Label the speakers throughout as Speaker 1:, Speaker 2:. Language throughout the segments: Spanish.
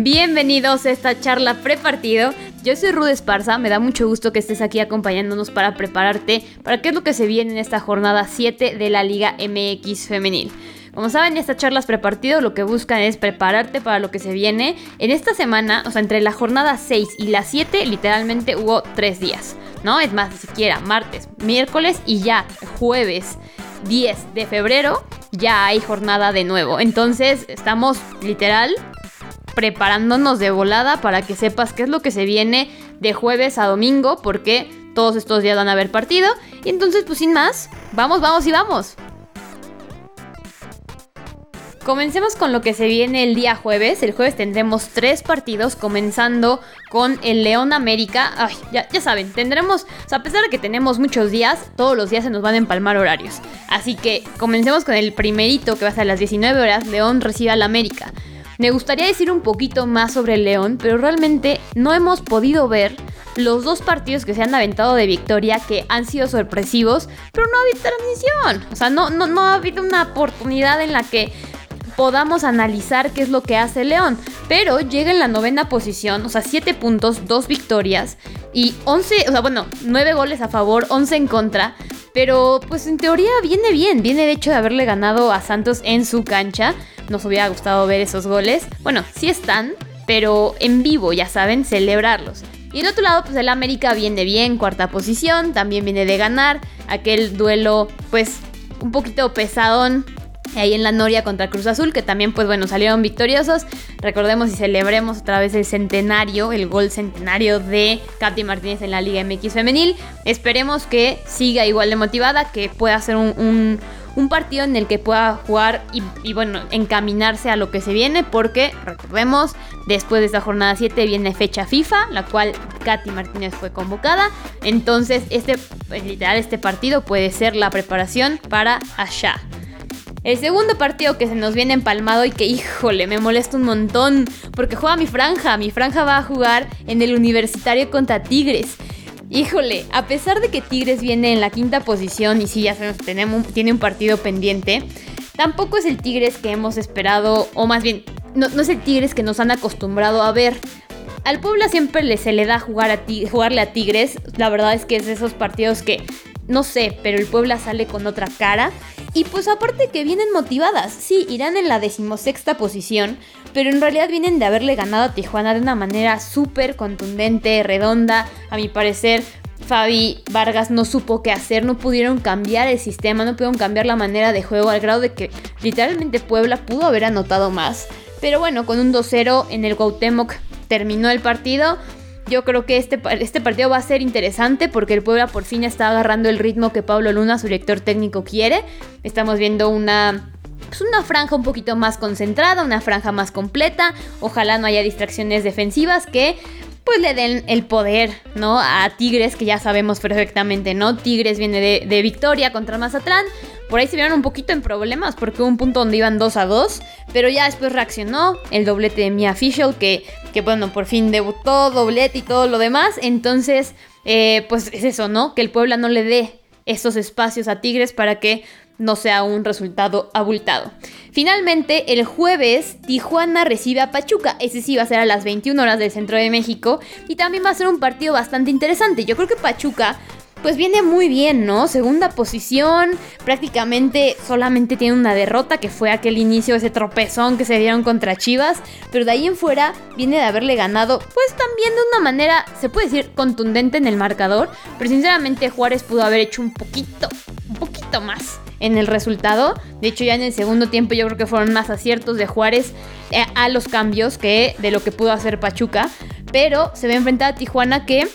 Speaker 1: Bienvenidos a esta charla prepartido. Yo soy Rude Esparza, me da mucho gusto que estés aquí acompañándonos para prepararte para qué es lo que se viene en esta jornada 7 de la Liga MX Femenil. Como saben, estas charlas prepartido lo que buscan es prepararte para lo que se viene. En esta semana, o sea, entre la jornada 6 y la 7, literalmente hubo 3 días. ¿No? Es más, ni siquiera martes, miércoles y ya jueves 10 de febrero ya hay jornada de nuevo. Entonces estamos literal preparándonos de volada para que sepas qué es lo que se viene de jueves a domingo, porque todos estos días van a haber partido. Y entonces, pues sin más, vamos, vamos y vamos. Comencemos con lo que se viene el día jueves. El jueves tendremos tres partidos, comenzando con el León América. Ay, ya, ya saben, tendremos, a pesar de que tenemos muchos días, todos los días se nos van a empalmar horarios. Así que comencemos con el primerito que va a ser a las 19 horas. León recibe al América. Me gustaría decir un poquito más sobre el León, pero realmente no hemos podido ver los dos partidos que se han aventado de victoria que han sido sorpresivos, pero no ha habido transmisión. O sea, no, no, no ha habido una oportunidad en la que podamos analizar qué es lo que hace León. Pero llega en la novena posición, o sea, 7 puntos, 2 victorias y 11, o sea, bueno, 9 goles a favor, 11 en contra. Pero pues en teoría viene bien, viene de hecho de haberle ganado a Santos en su cancha. Nos hubiera gustado ver esos goles. Bueno, sí están, pero en vivo, ya saben, celebrarlos. Y del otro lado, pues el América viene bien, cuarta posición, también viene de ganar. Aquel duelo, pues, un poquito pesadón ahí en la Noria contra Cruz Azul, que también, pues bueno, salieron victoriosos. Recordemos y celebremos otra vez el centenario, el gol centenario de Katy Martínez en la Liga MX Femenil. Esperemos que siga igual de motivada, que pueda ser un, partido en el que pueda jugar y, y, bueno, encaminarse a lo que se viene, porque recordemos, después de esta jornada 7 viene fecha FIFA, la cual Katy Martínez fue convocada. Entonces, este, pues, literal, este partido puede ser la preparación para allá. El segundo partido que se nos viene empalmado y que, híjole, me molesta un montón, porque juega mi franja. Mi franja va a jugar en el universitario contra Tigres. Híjole, a pesar de que Tigres viene en la quinta posición y sí, ya tenemos, tiene un partido pendiente, tampoco es el Tigres que hemos esperado, o más bien, no, es el Tigres que nos han acostumbrado a ver. Al Puebla siempre se le da jugar a jugarle a Tigres. La verdad es que es de esos partidos que, no sé, pero el Puebla sale con otra cara. Y pues aparte que vienen motivadas, sí, irán en la decimosexta posición, pero en realidad vienen de haberle ganado a Tijuana de una manera súper contundente, redonda, a mi parecer. Fabi Vargas no supo qué hacer, no pudieron cambiar el sistema, no pudieron cambiar la manera de juego al grado de que literalmente Puebla pudo haber anotado más. Pero bueno, con un 2-0 en el Cuauhtémoc terminó el partido. Yo creo que este, este partido va a ser interesante porque el Puebla por fin está agarrando el ritmo que Pablo Luna, su director técnico, quiere. Estamos viendo una pues una franja un poquito más concentrada, una franja más completa. Ojalá no haya distracciones defensivas que pues le den el poder, ¿no? A Tigres, que ya sabemos perfectamente, ¿no? Tigres viene de, de victoria contra Mazatlán. Por ahí se vieron un poquito en problemas porque hubo un punto donde iban 2 a 2, pero ya después reaccionó el doblete de Mia Official que, que bueno, por fin debutó, doblete y todo lo demás. Entonces, eh, pues es eso, ¿no? Que el Puebla no le dé esos espacios a Tigres para que no sea un resultado abultado. Finalmente, el jueves, Tijuana recibe a Pachuca. Ese sí va a ser a las 21 horas del centro de México. Y también va a ser un partido bastante interesante. Yo creo que Pachuca pues viene muy bien, ¿no? Segunda posición, prácticamente solamente tiene una derrota que fue aquel inicio, ese tropezón que se dieron contra Chivas, pero de ahí en fuera viene de haberle ganado, pues también de una manera, se puede decir, contundente en el marcador, pero sinceramente Juárez pudo haber hecho un poquito, un poquito más en el resultado. De hecho, ya en el segundo tiempo yo creo que fueron más aciertos de Juárez eh, a los cambios que de lo que pudo hacer Pachuca, pero se ve enfrentar a Tijuana que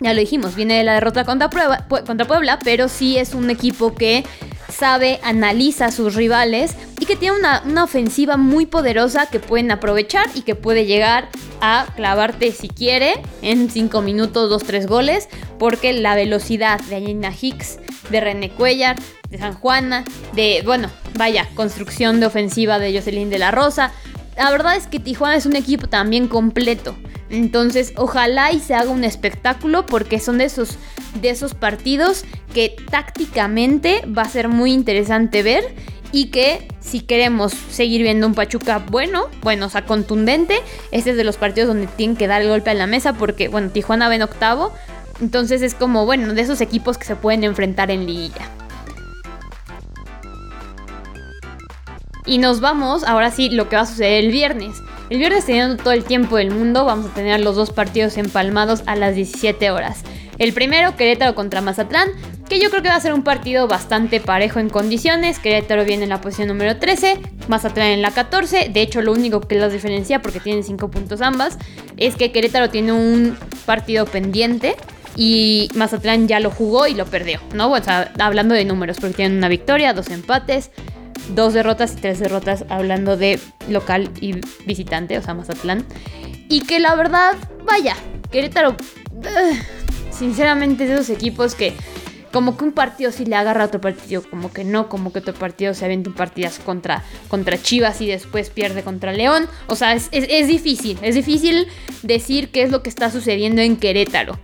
Speaker 1: ya lo dijimos, viene de la derrota contra, Puebla, pero sí es un equipo que sabe, analiza a sus rivales y que tiene una, ofensiva muy poderosa que pueden aprovechar y que puede llegar a clavarte si quiere en 5 minutos 2-3 goles porque la velocidad de Aina Hicks, de René Cuellar, de San Juana, de, bueno, vaya, construcción de ofensiva de Jocelyn de la Rosa. La verdad es que Tijuana es un equipo también completo. Entonces, ojalá y se haga un espectáculo porque son de esos, de esos partidos que tácticamente va a ser muy interesante ver y que si queremos seguir viendo un Pachuca bueno, bueno, o sea, contundente, este es de los partidos donde tienen que dar el golpe a la mesa porque, bueno, Tijuana va en octavo, entonces es como, bueno, de esos equipos que se pueden enfrentar en liguilla. Y nos vamos, ahora sí, lo que va a suceder el viernes. El viernes teniendo todo el tiempo del mundo, vamos a tener los dos partidos empalmados a las 17 horas. El primero, Querétaro contra Mazatlán, que yo creo que va a ser un partido bastante parejo en condiciones. Querétaro viene en la posición número 13, Mazatlán en la 14. De hecho, lo único que los diferencia, porque tienen 5 puntos ambas, es que Querétaro tiene un partido pendiente y Mazatlán ya lo jugó y lo perdió, ¿no? O hablando de números, porque tienen una victoria, dos empates, dos derrotas y tres derrotas, hablando de local y visitante, o sea, Mazatlán. Y que la verdad, vaya, Querétaro sinceramente es de esos equipos que como que un partido sí le agarra a otro partido, como que no, como que otro partido se avienta un partidas contra, contra Chivas y después pierde contra León. O sea, es, difícil, es difícil decir qué es lo que está sucediendo en Querétaro.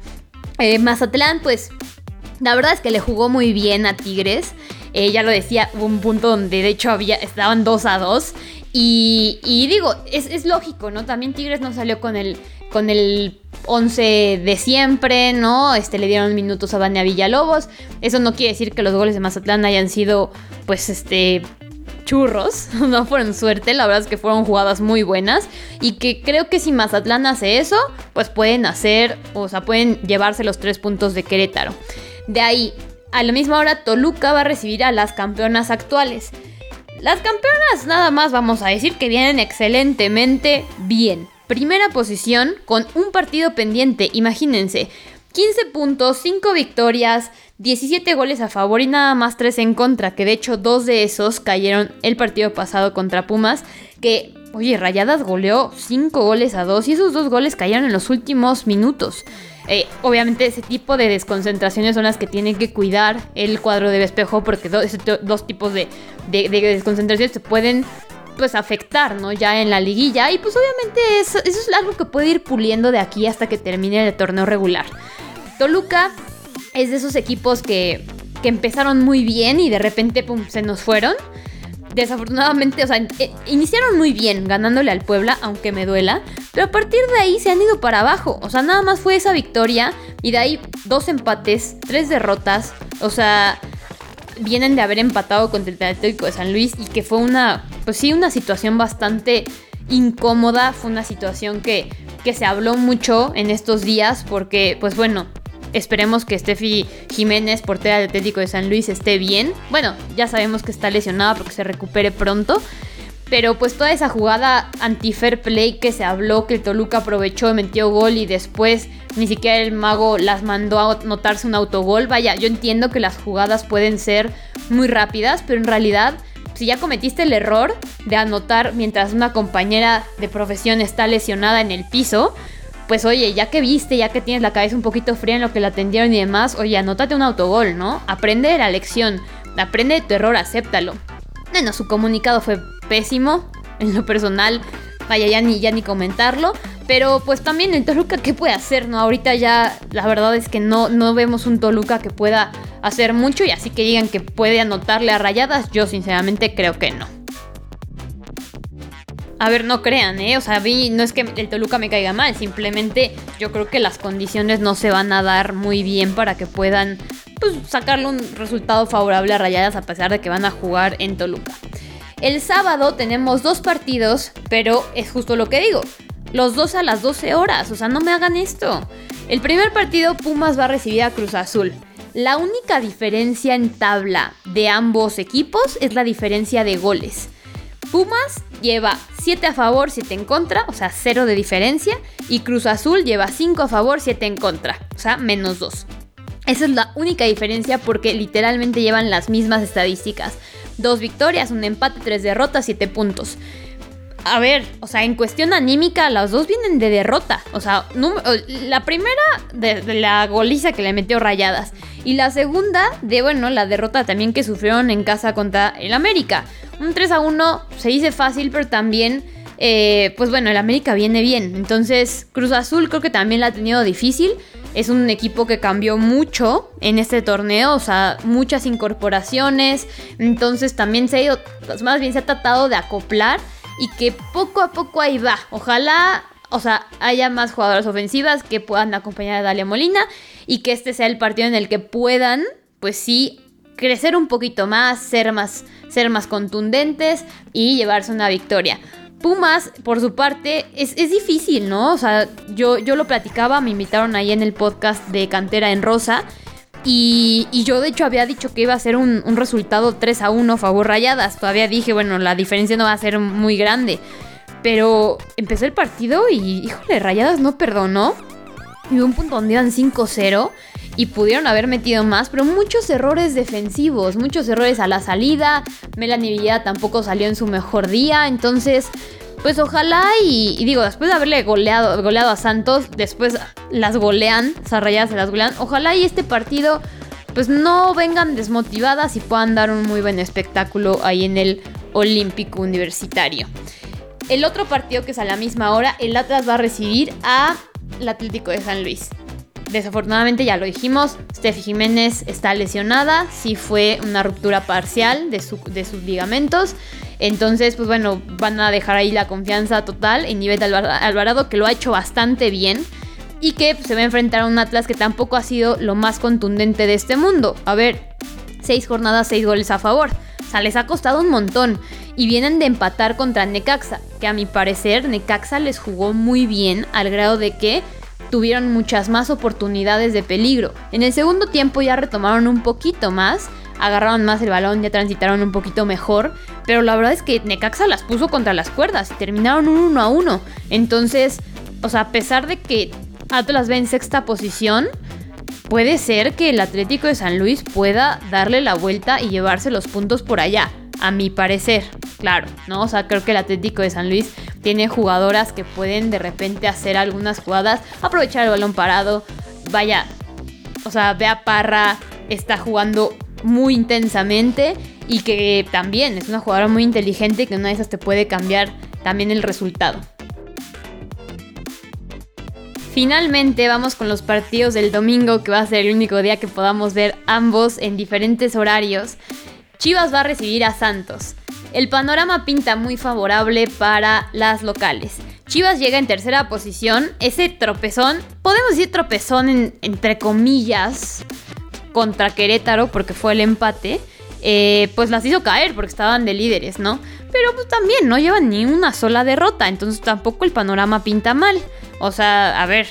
Speaker 1: Eh, Mazatlán, pues, la verdad es que le jugó muy bien a Tigres. Ya lo decía, hubo un punto donde de hecho había, estaban 2 a 2. Y, y digo, es, es, lógico, ¿no? También Tigres no salió con el, con el 11 de siempre, ¿no? Este, le dieron minutos a Vania Villalobos. Eso no quiere decir que los goles de Mazatlán hayan sido, pues, este, churros, no fueron suerte, la verdad es que fueron jugadas muy buenas y que creo que si Mazatlán hace eso, pues pueden hacer, o sea, pueden llevarse los tres puntos de Querétaro. De ahí, a la misma hora, Toluca va a recibir a las campeonas actuales. Las campeonas nada más vamos a decir que vienen excelentemente bien. Primera posición con un partido pendiente, imagínense. 15 puntos, 5 victorias, 17 goles a favor y nada más 3 en contra, que de hecho dos de esos cayeron el partido pasado contra Pumas, que, oye, Rayadas goleó 5 goles a 2 y esos dos goles cayeron en los últimos minutos. Eh, obviamente ese tipo de desconcentraciones son las que tienen que cuidar el cuadro de espejo porque dos tipos de, de desconcentraciones se pueden pues afectar, ¿no? Ya en la liguilla. Y pues obviamente eso, es algo que puede ir puliendo de aquí hasta que termine el torneo regular. Toluca es de esos equipos que, que empezaron muy bien y de repente se nos fueron. Desafortunadamente, o sea, eh, iniciaron muy bien ganándole al Puebla, aunque me duela, pero a partir de ahí se han ido para abajo. O sea, nada más fue esa victoria y de ahí dos empates, tres derrotas. O sea, vienen de haber empatado contra el Atlético de San Luis y que fue una, pues sí, una situación bastante incómoda, fue una situación que, que se habló mucho en estos días porque, pues bueno, esperemos que Steffi Jiménez, portera del Atlético de San Luis, esté bien. Bueno, ya sabemos que está lesionada porque se recupere pronto. Pero pues toda esa jugada anti-fair play que se habló, que el Toluca aprovechó, metió gol y después ni siquiera el mago las mandó a anotarse un autogol. Vaya, yo entiendo que las jugadas pueden ser muy rápidas, pero en realidad si ya cometiste el error de anotar mientras una compañera de profesión está lesionada en el piso, pues oye, ya que viste, ya que tienes la cabeza un poquito fría en lo que la atendieron y demás, oye, anótate un autogol, ¿no? Aprende de la lección, aprende de tu error, acéptalo. Bueno, su comunicado fue pésimo, en lo personal, vaya, ya ni, ya ni comentarlo. Pero pues también el Toluca, ¿qué puede hacer? No, ahorita ya la verdad es que no, no vemos un Toluca que pueda hacer mucho y así que digan que puede anotarle a rayadas, yo sinceramente creo que no. A ver, no crean, ¿eh? O sea, no es que el Toluca me caiga mal, simplemente yo creo que las condiciones no se van a dar muy bien para que puedan pues, sacarle un resultado favorable a Rayadas a pesar de que van a jugar en Toluca. El sábado tenemos dos partidos, pero es justo lo que digo. Los dos a las 12 horas, o sea, no me hagan esto. El primer partido Pumas va a recibir a Cruz Azul. La única diferencia en tabla de ambos equipos es la diferencia de goles. Pumas lleva 7 a favor, 7 en contra, o sea, 0 de diferencia. Y Cruz Azul lleva 5 a favor, 7 en contra, o sea, menos 2. Esa es la única diferencia porque literalmente llevan las mismas estadísticas. Dos victorias, un empate, tres derrotas, siete puntos. A ver, o sea, en cuestión anímica, las dos vienen de derrota. O sea, la primera de, la goliza que le metió rayadas. Y la segunda de, bueno, la derrota también que sufrieron en casa contra el América. Un 3 a 1 se dice fácil, pero también, eh, pues bueno, el América viene bien. Entonces, Cruz Azul creo que también la ha tenido difícil. es un equipo que cambió mucho en este torneo, o sea, muchas incorporaciones, entonces también se ha ido, más bien se ha tratado de acoplar y que poco a poco ahí va. Ojalá, o sea, haya más jugadoras ofensivas que puedan acompañar a Dalia Molina y que este sea el partido en el que puedan, pues sí, crecer un poquito más, ser más, ser más contundentes y llevarse una victoria. Pumas, por su parte, es, difícil, ¿no? O sea, yo, yo lo platicaba, me invitaron ahí en el podcast de Cantera en Rosa. Y, yo de hecho había dicho que iba a ser un, resultado 3 a 1 favor Rayadas. Todavía dije, bueno, la diferencia no va a ser muy grande. Pero empezó el partido y, híjole, Rayadas no perdonó. Y un punto donde iban 5-0 y pudieron haber metido más, pero muchos errores defensivos, muchos errores a la salida. Melanie Villada tampoco salió en su mejor día, entonces pues ojalá y, digo, después de haberle goleado, goleado a Santos, después las golean, esas se las golean, ojalá y este partido pues no vengan desmotivadas y puedan dar un muy buen espectáculo ahí en el Olímpico Universitario. El otro partido que es a la misma hora, el Atlas va a recibir a el Atlético de San Luis. Desafortunadamente ya lo dijimos, Steffi Jiménez está lesionada, sí fue una ruptura parcial de, sus ligamentos. Entonces, pues bueno, van a dejar ahí la confianza total en Nivel Alvarado, que lo ha hecho bastante bien. Y que pues, se va a enfrentar a un Atlas que tampoco ha sido lo más contundente de este mundo. A ver, seis jornadas, seis goles a favor. O sea, les ha costado un montón. Y vienen de empatar contra Necaxa, que a mi parecer Necaxa les jugó muy bien al grado de que tuvieron muchas más oportunidades de peligro. En el segundo tiempo ya retomaron un poquito más, agarraron más el balón, ya transitaron un poquito mejor, pero la verdad es que Necaxa las puso contra las cuerdas y terminaron un 1 a 1. Entonces, o sea, a pesar de que Atlas ve en sexta posición, puede ser que el Atlético de San Luis pueda darle la vuelta y llevarse los puntos por allá, a mi parecer, claro, ¿no? O sea, creo que el Atlético de San Luis tiene jugadoras que pueden de repente hacer algunas jugadas, aprovechar el balón parado. Vaya, o sea, Bea Parra está jugando muy intensamente y que también es una jugadora muy inteligente que una de esas te puede cambiar también el resultado. Finalmente vamos con los partidos del domingo, que va a ser el único día que podamos ver ambos en diferentes horarios. Chivas va a recibir a Santos. El panorama pinta muy favorable para las locales. Chivas llega en tercera posición. Ese tropezón, podemos decir tropezón entre comillas, contra Querétaro, porque fue el empate. Eh, pues las hizo caer porque estaban de líderes, ¿no? Pero pues también no llevan ni una sola derrota, entonces tampoco el panorama pinta mal. O sea, a ver,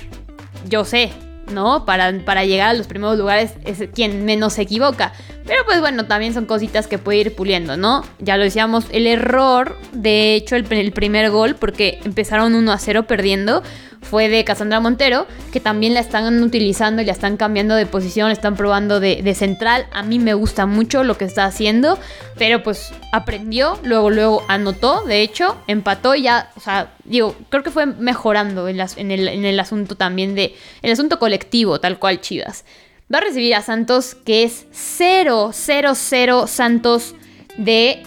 Speaker 1: yo sé, ¿no? Para, para llegar a los primeros lugares es quien menos se equivoca. Pero pues bueno, también son cositas que puede ir puliendo, ¿no? Ya lo decíamos, el error, de hecho, el, primer gol, porque empezaron 1 a 0 perdiendo, fue de Cassandra Montero, que también la están utilizando y la están cambiando de posición, la están probando de, central. A mí me gusta mucho lo que está haciendo, pero pues aprendió, luego, luego anotó, de hecho, empató y ya, o sea, digo, creo que fue mejorando en el asunto también de, el asunto colectivo, tal cual Chivas. Va a recibir a Santos, que es 0-0-0 Santos de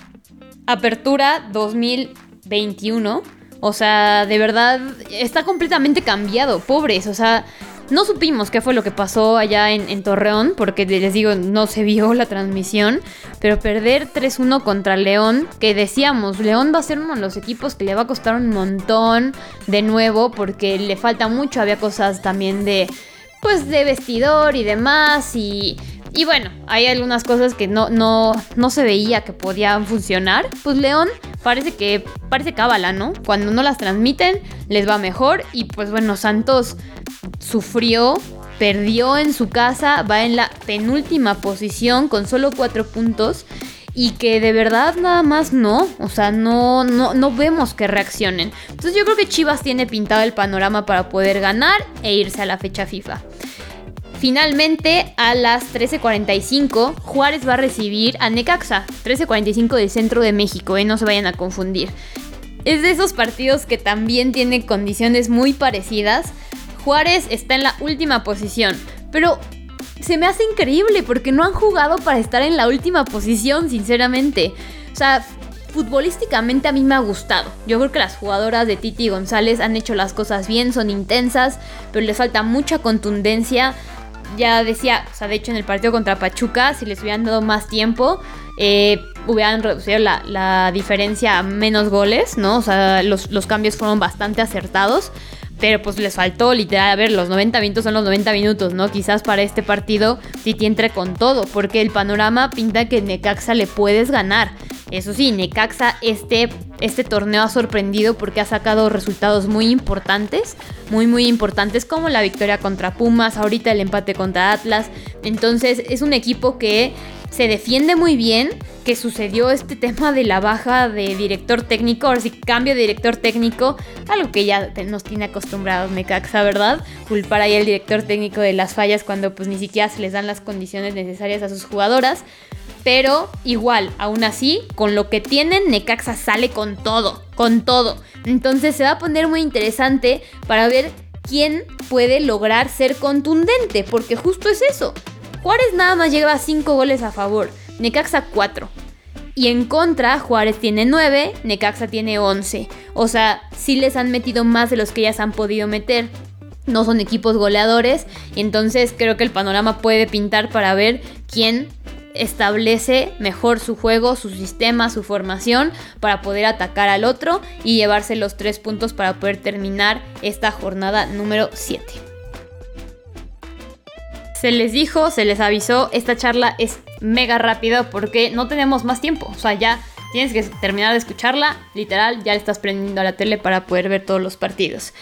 Speaker 1: apertura 2021 o sea, de verdad, está completamente cambiado, pobres. O sea, no supimos qué fue lo que pasó allá en, Torreón, porque les digo, no se vio la transmisión. Pero perder 3-1 contra León, que decíamos, León va a ser uno de los equipos que le va a costar un montón de nuevo, porque le falta mucho. Había cosas también de, pues, de vestidor y demás. Y y bueno, hay algunas cosas que no, no, no se veía que podían funcionar. Pues León parece que parece cábala, ¿no? Cuando no las transmiten, les va mejor. Y pues bueno, Santos sufrió, perdió en su casa, va en la penúltima posición con solo cuatro puntos. Y que de verdad nada más no, o sea, no, no, no vemos que reaccionen. Entonces yo creo que Chivas tiene pintado el panorama para poder ganar e irse a la fecha FIFA. Finalmente, a las 13.45, Juárez va a recibir a Necaxa, 13.45 del centro de México, ¿eh? no se vayan a confundir. Es de esos partidos que también tienen condiciones muy parecidas. Juárez está en la última posición, pero se me hace increíble porque no han jugado para estar en la última posición, sinceramente. O sea, futbolísticamente a mí me ha gustado. Yo creo que las jugadoras de Titi González han hecho las cosas bien, son intensas, pero les falta mucha contundencia. Ya decía, o sea, de hecho en el partido contra Pachuca, si les hubieran dado más tiempo, eh, hubieran reducido la, la, diferencia a menos goles, ¿no? O sea, los, los cambios fueron bastante acertados pero pues les faltó literal, a ver, los 90 minutos son los 90 minutos, ¿no? Quizás para este partido Titi entre con todo, porque el panorama pinta que Necaxa le puedes ganar. Eso sí, Necaxa este, este torneo ha sorprendido porque ha sacado resultados muy importantes, muy muy importantes como la victoria contra Pumas, ahorita el empate contra Atlas. Entonces es un equipo que se defiende muy bien, que sucedió este tema de la baja de director técnico, o si cambio de director técnico, algo que ya nos tiene acostumbrados Necaxa, ¿verdad? Culpar ahí al director técnico de las fallas cuando pues ni siquiera se les dan las condiciones necesarias a sus jugadoras. Pero igual, aún así, con lo que tienen, Necaxa sale con todo, con todo. Entonces se va a poner muy interesante para ver quién puede lograr ser contundente, porque justo es eso. Juárez nada más lleva 5 goles a favor, Necaxa 4. Y en contra, Juárez tiene 9, Necaxa tiene 11. O sea, sí les han metido más de los que ellas han podido meter. No son equipos goleadores. Entonces creo que el panorama puede pintar para ver quién establece mejor su juego, su sistema, su formación para poder atacar al otro y llevarse los tres puntos para poder terminar esta jornada número 7. Se les dijo, se les avisó, esta charla es mega rápida porque no tenemos más tiempo. O sea, ya tienes que terminar de escucharla, literal, ya le estás prendiendo a la tele para poder ver todos los partidos.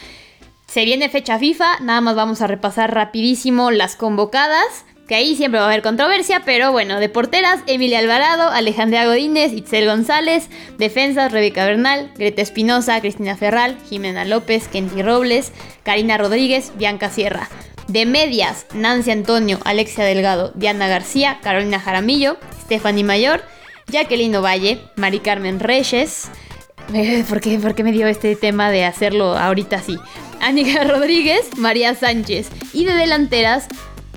Speaker 1: Se viene fecha FIFA, nada más vamos a repasar rapidísimo las convocadas, que ahí siempre va a haber controversia, pero bueno, de porteras, Emilia Alvarado, Alejandra Godínez, Itzel González, defensas, Rebeca Bernal, Greta Espinosa, Cristina Ferral, Jimena López, Kenty Robles, Karina Rodríguez, Bianca Sierra. De medias, Nancy Antonio, Alexia Delgado, Diana García, Carolina Jaramillo, Stephanie Mayor, Jacqueline Ovalle, Mari Carmen Reyes. ¿Por qué, ¿Por qué me dio este tema de hacerlo ahorita así? Anika Rodríguez, María Sánchez. Y de delanteras,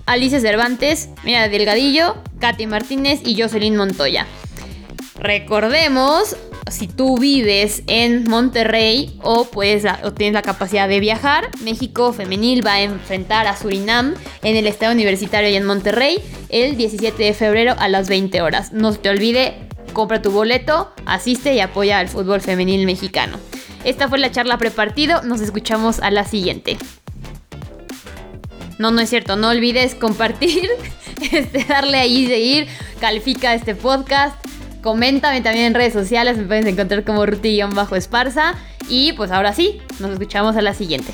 Speaker 1: Alicia Cervantes, Mira Delgadillo, Katy Martínez y Jocelyn Montoya. Recordemos si tú vives en Monterrey o, puedes, o tienes la capacidad de viajar, México Femenil va a enfrentar a Surinam en el Estado Universitario y en Monterrey el 17 de febrero a las 20 horas. No se te olvide, compra tu boleto, asiste y apoya al fútbol femenil mexicano. Esta fue la charla prepartido, nos escuchamos a la siguiente. No, no es cierto, no olvides compartir, este, darle ahí seguir, califica este podcast Coméntame también en redes sociales, me puedes encontrar como ruti-esparza. Y pues ahora sí, nos escuchamos a la siguiente.